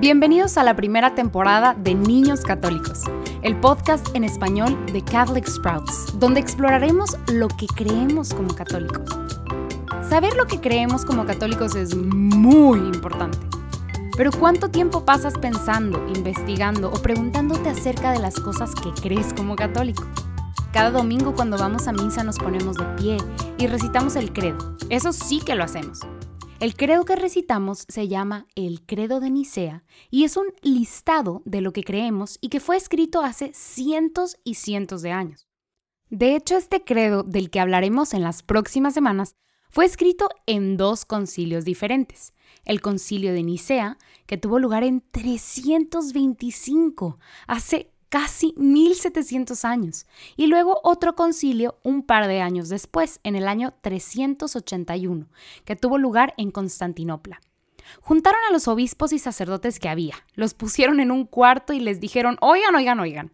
Bienvenidos a la primera temporada de Niños Católicos, el podcast en español de Catholic Sprouts, donde exploraremos lo que creemos como católicos. Saber lo que creemos como católicos es muy importante. Pero ¿cuánto tiempo pasas pensando, investigando o preguntándote acerca de las cosas que crees como católico? Cada domingo cuando vamos a misa nos ponemos de pie y recitamos el credo. Eso sí que lo hacemos. El credo que recitamos se llama el Credo de Nicea y es un listado de lo que creemos y que fue escrito hace cientos y cientos de años. De hecho, este credo del que hablaremos en las próximas semanas fue escrito en dos concilios diferentes. El concilio de Nicea, que tuvo lugar en 325, hace casi 1700 años, y luego otro concilio un par de años después, en el año 381, que tuvo lugar en Constantinopla. Juntaron a los obispos y sacerdotes que había, los pusieron en un cuarto y les dijeron, oigan, oigan, oigan,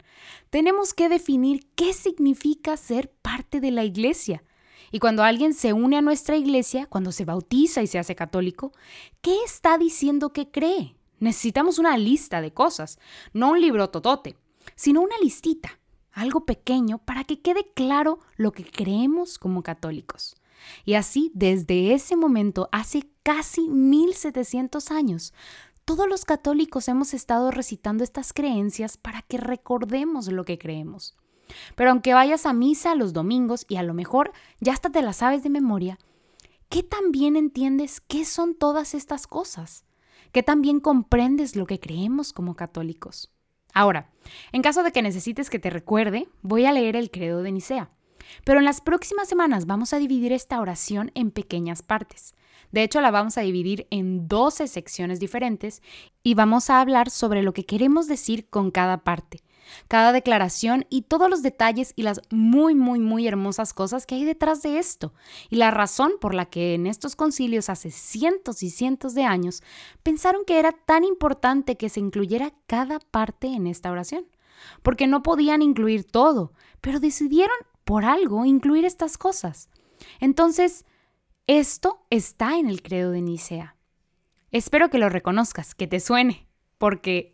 tenemos que definir qué significa ser parte de la iglesia. Y cuando alguien se une a nuestra iglesia, cuando se bautiza y se hace católico, ¿qué está diciendo que cree? Necesitamos una lista de cosas, no un libro totote sino una listita, algo pequeño para que quede claro lo que creemos como católicos. Y así, desde ese momento, hace casi 1700 años, todos los católicos hemos estado recitando estas creencias para que recordemos lo que creemos. Pero aunque vayas a misa los domingos y a lo mejor ya hasta te las sabes de memoria, ¿qué tan bien entiendes qué son todas estas cosas? ¿Qué tan bien comprendes lo que creemos como católicos? Ahora, en caso de que necesites que te recuerde, voy a leer el credo de Nicea. Pero en las próximas semanas vamos a dividir esta oración en pequeñas partes. De hecho, la vamos a dividir en 12 secciones diferentes y vamos a hablar sobre lo que queremos decir con cada parte cada declaración y todos los detalles y las muy, muy, muy hermosas cosas que hay detrás de esto, y la razón por la que en estos concilios hace cientos y cientos de años pensaron que era tan importante que se incluyera cada parte en esta oración, porque no podían incluir todo, pero decidieron por algo incluir estas cosas. Entonces, esto está en el credo de Nicea. Espero que lo reconozcas, que te suene, porque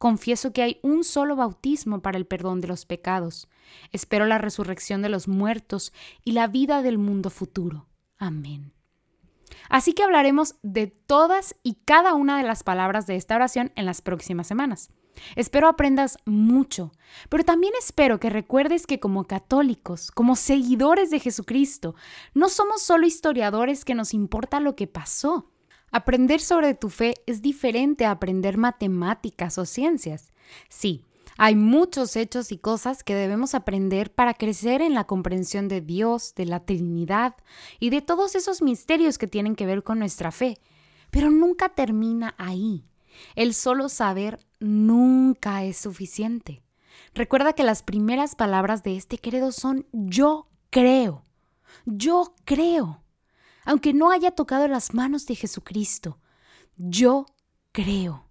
Confieso que hay un solo bautismo para el perdón de los pecados. Espero la resurrección de los muertos y la vida del mundo futuro. Amén. Así que hablaremos de todas y cada una de las palabras de esta oración en las próximas semanas. Espero aprendas mucho, pero también espero que recuerdes que como católicos, como seguidores de Jesucristo, no somos solo historiadores que nos importa lo que pasó. Aprender sobre tu fe es diferente a aprender matemáticas o ciencias. Sí, hay muchos hechos y cosas que debemos aprender para crecer en la comprensión de Dios, de la Trinidad y de todos esos misterios que tienen que ver con nuestra fe. Pero nunca termina ahí. El solo saber nunca es suficiente. Recuerda que las primeras palabras de este credo son yo creo. Yo creo aunque no haya tocado las manos de Jesucristo. Yo creo.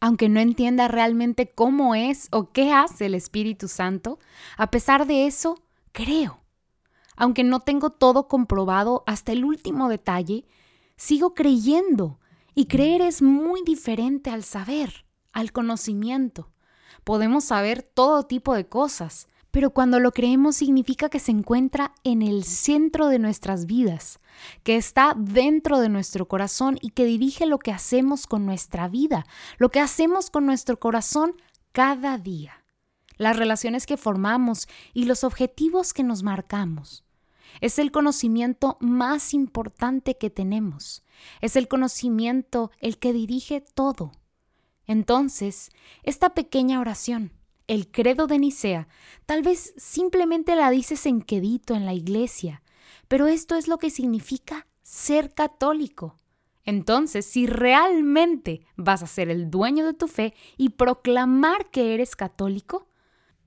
Aunque no entienda realmente cómo es o qué hace el Espíritu Santo, a pesar de eso, creo. Aunque no tengo todo comprobado hasta el último detalle, sigo creyendo y creer es muy diferente al saber, al conocimiento. Podemos saber todo tipo de cosas, pero cuando lo creemos significa que se encuentra en el centro de nuestras vidas, que está dentro de nuestro corazón y que dirige lo que hacemos con nuestra vida, lo que hacemos con nuestro corazón cada día, las relaciones que formamos y los objetivos que nos marcamos. Es el conocimiento más importante que tenemos. Es el conocimiento el que dirige todo. Entonces, esta pequeña oración, el credo de Nicea, tal vez simplemente la dices en quedito en la iglesia, pero esto es lo que significa ser católico. Entonces, si realmente vas a ser el dueño de tu fe y proclamar que eres católico,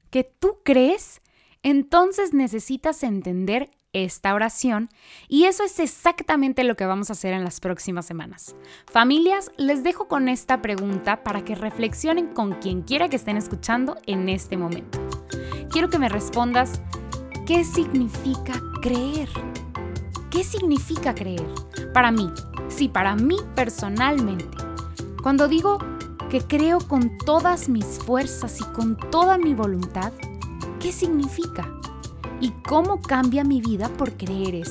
que tú crees, entonces necesitas entender esta oración y eso es exactamente lo que vamos a hacer en las próximas semanas. Familias, les dejo con esta pregunta para que reflexionen con quien quiera que estén escuchando en este momento. Quiero que me respondas, ¿qué significa creer? ¿Qué significa creer? Para mí, sí, para mí personalmente. Cuando digo que creo con todas mis fuerzas y con toda mi voluntad, ¿qué significa? Y cómo cambia mi vida por creer.